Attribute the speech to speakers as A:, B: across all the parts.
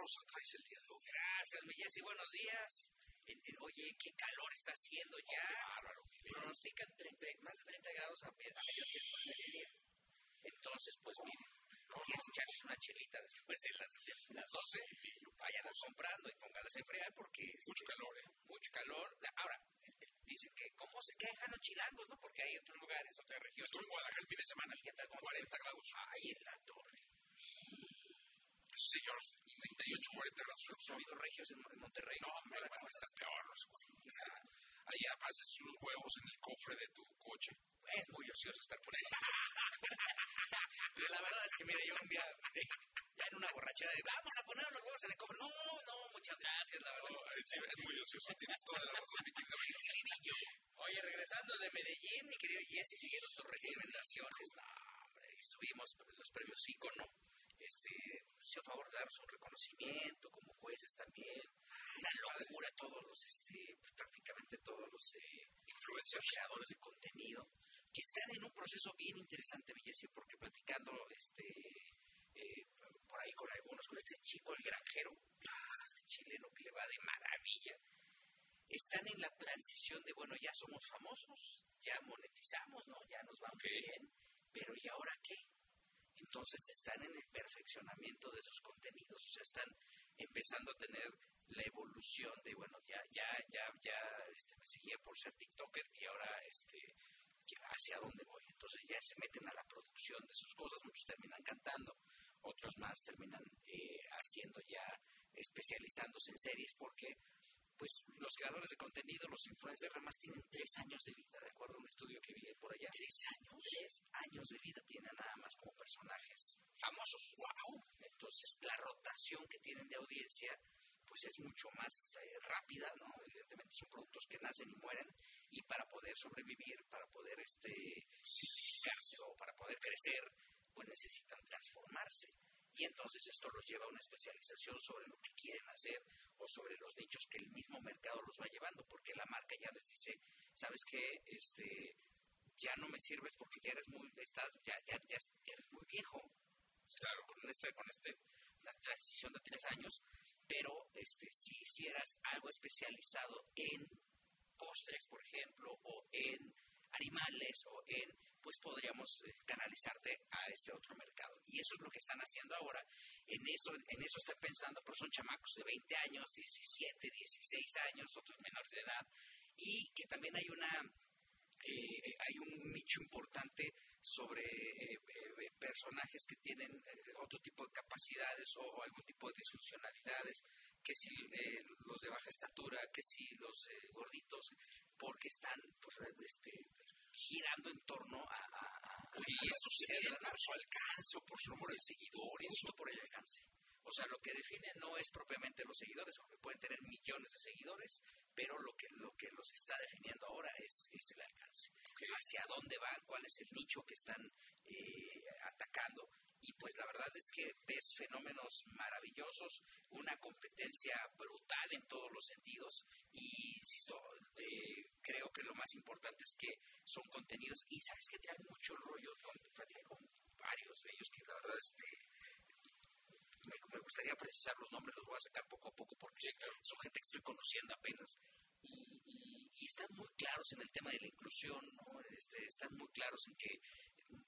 A: rosa traes el día de hoy.
B: Gracias, mi Jessy. Buenos días. oye, qué calor está haciendo ya.
A: Bárbaro.
B: Pronostican 30, más de 30 grados a, medio tiempo en mediodía. Entonces, pues miren, quieres echarse una chelita después de las, de las 12, váyanlas comprando y pónganlas a enfriar porque...
A: Mucho calor, ¿eh?
B: Mucho calor. Ahora, dicen que cómo se quejan los chilangos, ¿no? Porque hay otros lugares, otras regiones.
A: Estuve en Guadalajara el fin de semana.
B: ¿Y qué tal? ¿Cómo
A: 40
B: fue?
A: grados.
B: Ay, en la torre.
A: Señor, 38, 40 grados.
B: Ha habido regios en, Monterrey.
A: No, hombre, bueno, estás peor. No sé. Ahí haces los huevos en el cofre de tu coche.
B: Es muy ocioso estar por ahí. la verdad es que, mire, yo un día, ya en una borrachera, de, vamos a poner los huevos en el cofre. No, no, muchas gracias, la verdad.
A: No, sí, es muy ocioso. Tienes toda la razón, mi querido.
B: Oye, regresando de Medellín, mi querido Jesse, siguiendo tus recomendaciones, no, hombre, estuvimos en los premios Icono. Este, hizo favor de darnos un reconocimiento como jueces también. Una locura todos los, este, prácticamente todos los eh,
A: Influencias.
B: creadores de contenido que están en un proceso bien interesante, Villesio, porque platicando este, eh, por ahí con algunos, con este chico, el granjero, este chileno que le va de maravilla, están en la transición de, bueno, ya somos famosos, ya monetizamos, ¿no? Ya nos va muy
A: Ok.
B: bien, pero ¿y ahora qué? Entonces están en el perfeccionamiento de sus contenidos, o sea, están empezando a tener la evolución de, bueno, ya, ya, ya, ya, este, me seguía por ser TikToker y ahora, este, hacia dónde voy. Entonces ya se meten a la producción de sus cosas, muchos terminan cantando, otros más terminan eh, haciendo ya, especializándose en series, porque pues los creadores de contenido, los influencers, además tienen tres años de vida, de acuerdo a un estudio que vi por allá. Tres años. Tres años de vida tienen nada más como personajes famosos. ¡Wow! Entonces la rotación que tienen de audiencia pues es mucho más eh, rápida, ¿no? Evidentemente son productos que nacen y mueren y para poder sobrevivir, para poder este o para poder crecer, pues necesitan transformarse. Y entonces esto los lleva a una especialización sobre lo que quieren hacer o sobre los nichos que el mismo mercado los va llevando, porque la marca ya les dice, ¿sabes qué? Este, ya no me sirves porque ya eres muy, estás, ya, ya, ya, ya eres muy viejo. Claro, con este, con este, una transición de tres años, pero este, si hicieras algo especializado en postres, por ejemplo, o en animales, o en, pues podríamos eh, canalizarte a este otro mercado. Y eso es lo que están haciendo ahora. En eso, en eso están pensando, pero son chamacos de 20 años, 17, 16 años, otros menores de edad, y que también hay una eh, hay un nicho importante sobre eh, eh, personajes que tienen eh, otro tipo de capacidades o algún tipo de disfuncionalidades, que si eh, los de baja estatura, que si los eh, gorditos, porque están pues, este, girando en torno a... a, a
A: Oye,
B: a
A: y esto se mide por su alcance o por su número de seguidores.
B: justo por el alcance. O sea, lo que define no es propiamente los seguidores, porque pueden tener millones de seguidores, pero lo que, lo que los está definiendo ahora es, es el alcance. Hacia dónde van, cuál es el nicho que están eh, atacando. Y pues la verdad es que ves fenómenos maravillosos, una competencia brutal en todos los sentidos. Y, insisto, eh, creo que lo más importante es que son contenidos y sabes que traen mucho rollo, con, con varios de ellos que la verdad este, me, me gustaría precisar los nombres, los voy a sacar poco a poco porque son gente que estoy conociendo apenas. Y, y- y están muy claros en el tema de la inclusión, ¿no? Este, están muy claros en que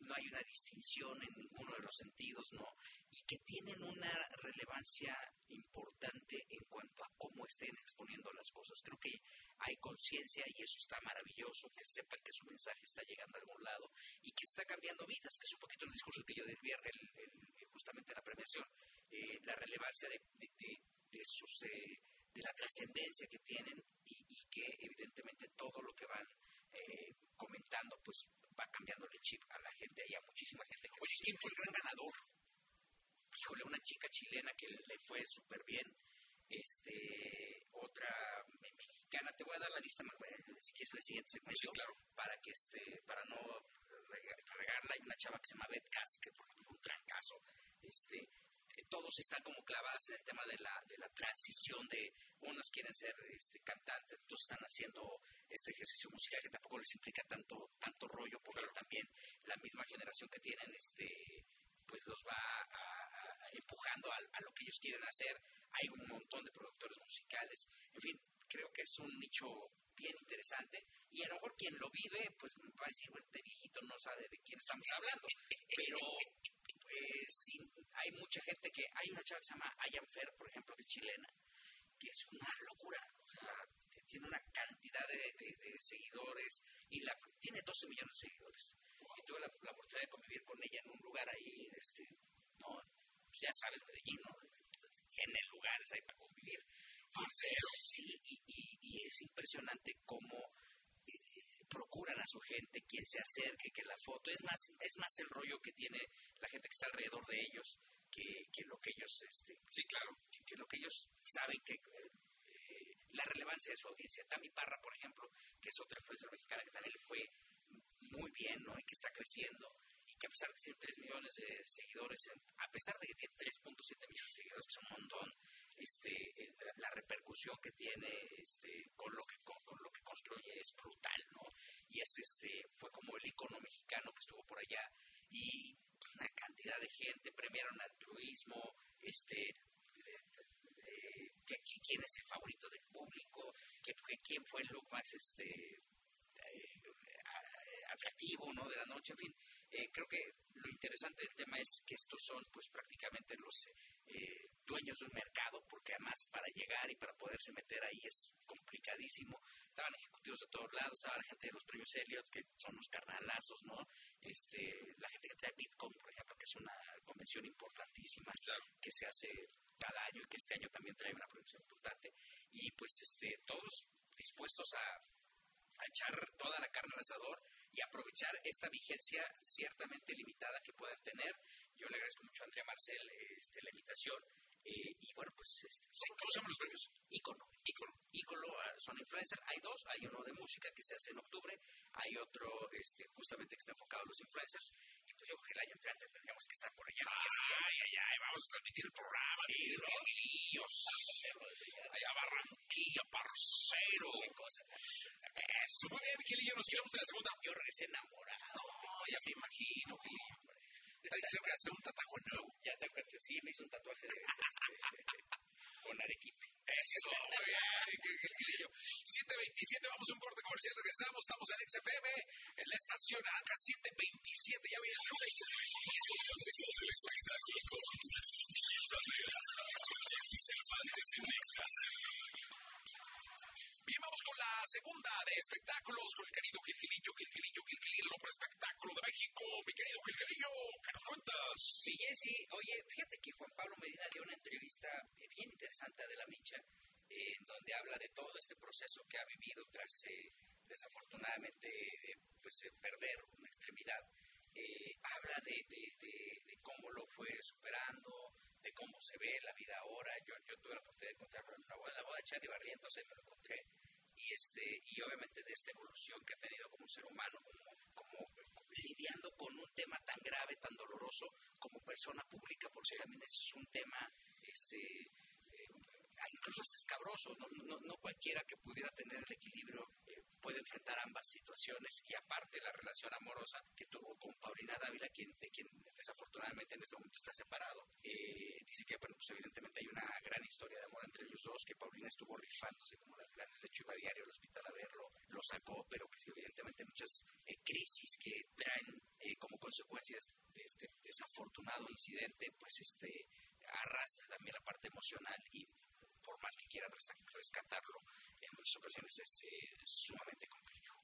B: no hay una distinción en ninguno de los sentidos, ¿no? Y que tienen una relevancia importante en cuanto a cómo estén exponiendo las cosas. Creo que hay conciencia y eso está maravilloso, que sepan que su mensaje está llegando a algún lado y que está cambiando vidas, que es un poquito el discurso que yo di el justamente en la premiación, eh, la relevancia de, de, de- de sus... eh, de la trascendencia que tienen y, y que evidentemente todo lo que van eh, comentando pues va cambiando el chip a la gente y a muchísima gente que
A: Oye, ¿quién fue el gran ganador?
B: híjole, una chica chilena que le fue súper bien, este, otra me- mexicana, te voy a dar la lista más, bueno, si quieres el siguiente segmento,
A: Sí, claro.
B: para que este, para no rega- regarla, hay una chava que se llama Beth Cass, que por ejemplo un trancazo, este, todos están como clavados en el tema de la, de la transición de unos quieren ser este, cantantes, otros están haciendo este ejercicio musical que tampoco les implica tanto tanto rollo porque también la misma generación que tienen este pues los va empujando a, a, lo que ellos quieren hacer. Hay un montón de productores musicales. En fin creo que es un nicho bien interesante y a lo mejor quien lo vive pues va a decir bueno este viejito no sabe de quién estamos hablando pero pues hay mucha gente que hay una chava que se llama Ayan Fer por ejemplo que es chilena que es una locura o sea tiene una cantidad de, de, seguidores y la, tiene 12 millones de seguidores. Y tuve la, oportunidad de convivir con ella en un lugar ahí este no pues ya sabes Medellín no tiene lugares ahí para convivir. Sí, y, y, es impresionante cómo eh, procuran a su gente, quien se acerque, que la foto, es más, es más el rollo que tiene la gente que está alrededor de ellos que, que lo que ellos, este,
A: sí, claro,
B: que, lo que ellos saben que eh, la relevancia de su audiencia. Tami Parra, por ejemplo, que es otra influencer mexicana que también le fue muy bien, ¿no? Y que está creciendo y que a pesar de que tiene 3 millones de seguidores, a pesar de que tiene 3.7 millones de seguidores, que es un montón, este, eh, la repercusión que tiene este, con, lo que, con, lo que construye es brutal, ¿no? Y es, este, fue como el icono mexicano que estuvo por allá y una cantidad de gente premiaron al turismo, este, quién es el favorito del público, quién fue look más este, eh, atractivo ¿no? de la noche, en fin. Eh, creo que lo interesante del tema es que estos son pues prácticamente los eh, dueños de un mercado, porque además para llegar y para poderse meter ahí es complicadísimo. Estaban ejecutivos de todos lados, estaba la gente de los premios Elliot, que son los carnalazos, ¿no? Este, la gente que trae Bitcoin, por ejemplo, que es una convención importantísima que se hace cada año y que este año también trae una producción importante. Y pues este, todos dispuestos a, a echar toda la carne al asador y aprovechar esta vigencia ciertamente limitada que pueden tener. Yo le agradezco mucho a Andrea Marcel este, la invitación. Eh, y bueno, pues. Este,
A: ¿Cómo se llaman los premios?
B: Icono.
A: Icono.
B: Icono ah, son influencers. Hay dos: hay uno de música que se hace en octubre, hay otro este, justamente que está enfocado en los influencers. Y pues yo creo que el año entrante tendríamos que estar por allá.
A: Ay, ay, ay, vamos a transmitir el programa. Sí, Allá Barranquilla, parcero.
B: Qué cosa
A: Eso, muy bien, Miguelillo, nos escuchamos en la segunda.
B: Yo regresé enamorado.
A: No, ya me imagino, Miguelillo. Está diciendo que hace un tatuaje nuevo.
B: Ya te sí, me hizo un tatuaje de, con Arequipe.
A: Eso, muy bien, Miguelillo. 727, vamos a un corte comercial, regresamos, estamos en XFM, en la estación Naranja 727, ya viene el lunes. El espectáculo con Cervantes en Nexa. Bien, vamos con la segunda de espectáculos con el querido Gilgilillo, Gilgilillo, Gilgilillo, el hombre espectáculo de México. Mi querido Gilgilillo, ¿qué nos cuentas?
B: Sí, sí, oye, fíjate que Juan Pablo Medina dio una entrevista eh, bien interesante de la Micha, eh, en donde habla de todo este proceso que ha vivido tras, eh, desafortunadamente, pues perder una extremidad. habla de, de, cómo lo fue superando, de cómo se ve la vida ahora. Yo, yo tuve la oportunidad de encontrarlo en la boda, la boda de Charlie Barrientos, ahí me lo encontré. Y, este, y obviamente de esta evolución que ha tenido como ser humano, como, como lidiando con un tema tan grave, tan doloroso como persona pública, porque también eso es un tema este, eh, incluso hasta escabroso, no, no, no, cualquiera que pudiera tener el equilibrio puede enfrentar ambas situaciones y aparte la relación amorosa que tuvo con Paulina Dávila, quien, de quien desafortunadamente en este momento está separado. Eh, dice que, bueno, pues evidentemente hay una gran historia de amor entre ellos dos, que Paulina estuvo rifándose como las grandes, de hecho iba diario al hospital a verlo, lo sacó, pero que sí, evidentemente muchas eh, crisis que traen eh, como consecuencia de este desafortunado incidente, pues este arrastra también la parte emocional y por más que quiera rescatarlo, en muchas ocasiones es eh, sumamente complejo.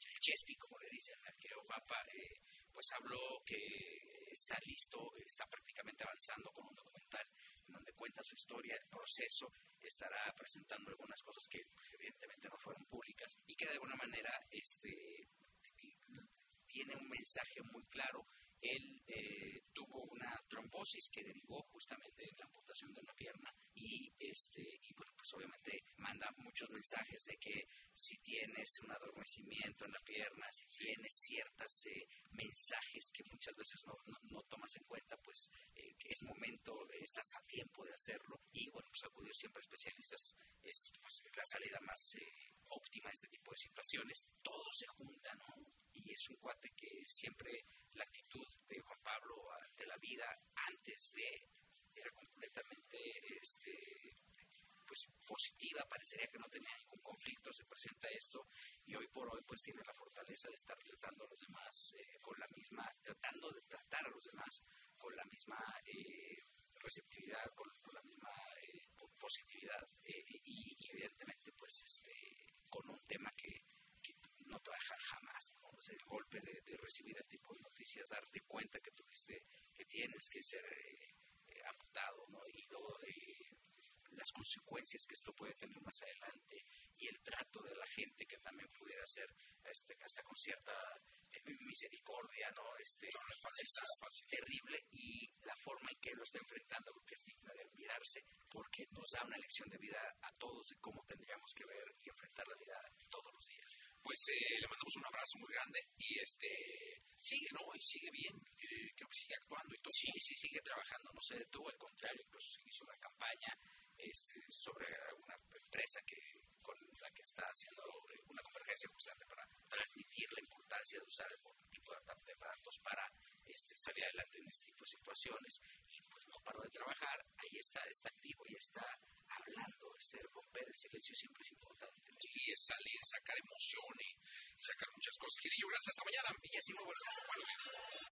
B: El Chespi, como le dicen al Papa, eh, pues habló que está listo, está prácticamente avanzando con un documental en donde cuenta su historia, el proceso, estará presentando algunas cosas que pues, evidentemente no fueron públicas y que de alguna manera este, tiene un mensaje muy claro. Él eh, tuvo una trombosis que derivó justamente en la amputación de una pierna y este y bueno pues obviamente manda muchos mensajes de que si tienes un adormecimiento en la pierna si tienes ciertos eh, mensajes que muchas veces no, no, tomas en cuenta pues eh, que es momento estás a tiempo de hacerlo. Y bueno pues acudir siempre a especialistas es pues, la salida más eh, óptima a este tipo de situaciones. Todo se junta no y es un cuate que siempre la actitud de Juan Pablo de la vida antes de era completamente este, pues positiva, parecería que no tenía ningún conflicto, se presenta esto y hoy por hoy pues tiene la fortaleza de estar tratando a los demás eh, con la misma, tratando de tratar a los demás con la misma eh, receptividad, con, la misma eh, positividad y, evidentemente pues este con un tema que, no te va a dejar jamás, el golpe de, recibir el tipo de noticias, darte cuenta que tuviste, que tienes que ser amputado, ¿no? Y luego las consecuencias que esto puede tener más adelante y el trato de la gente que también pudiera ser este, hasta con cierta eh, misericordia, ¿no? Este, es, terrible y la forma en que lo está enfrentando que es digna de admirarse porque nos da una lección de vida a todos de cómo tendríamos que ver y enfrentar la vida.
A: Pues eh, le mandamos un abrazo muy grande y este sigue, ¿no? Y sigue bien, eh, creo que sigue actuando y todo.
B: Sí, sí, sigue trabajando, no se detuvo, al contrario, incluso hizo una campaña este, sobre una empresa que con la que está haciendo una convergencia justamente para transmitir la importancia de usar el tipo de aparatos para este, salir adelante en este tipo de situaciones y pues no paró de trabajar, ahí está, está activo y está hablando, este, romper el silencio siempre es importante.
A: Sí, es salir, sacar emoción y sacar muchas cosas. Querido, gracias hasta mañana.
B: Y así buenos días.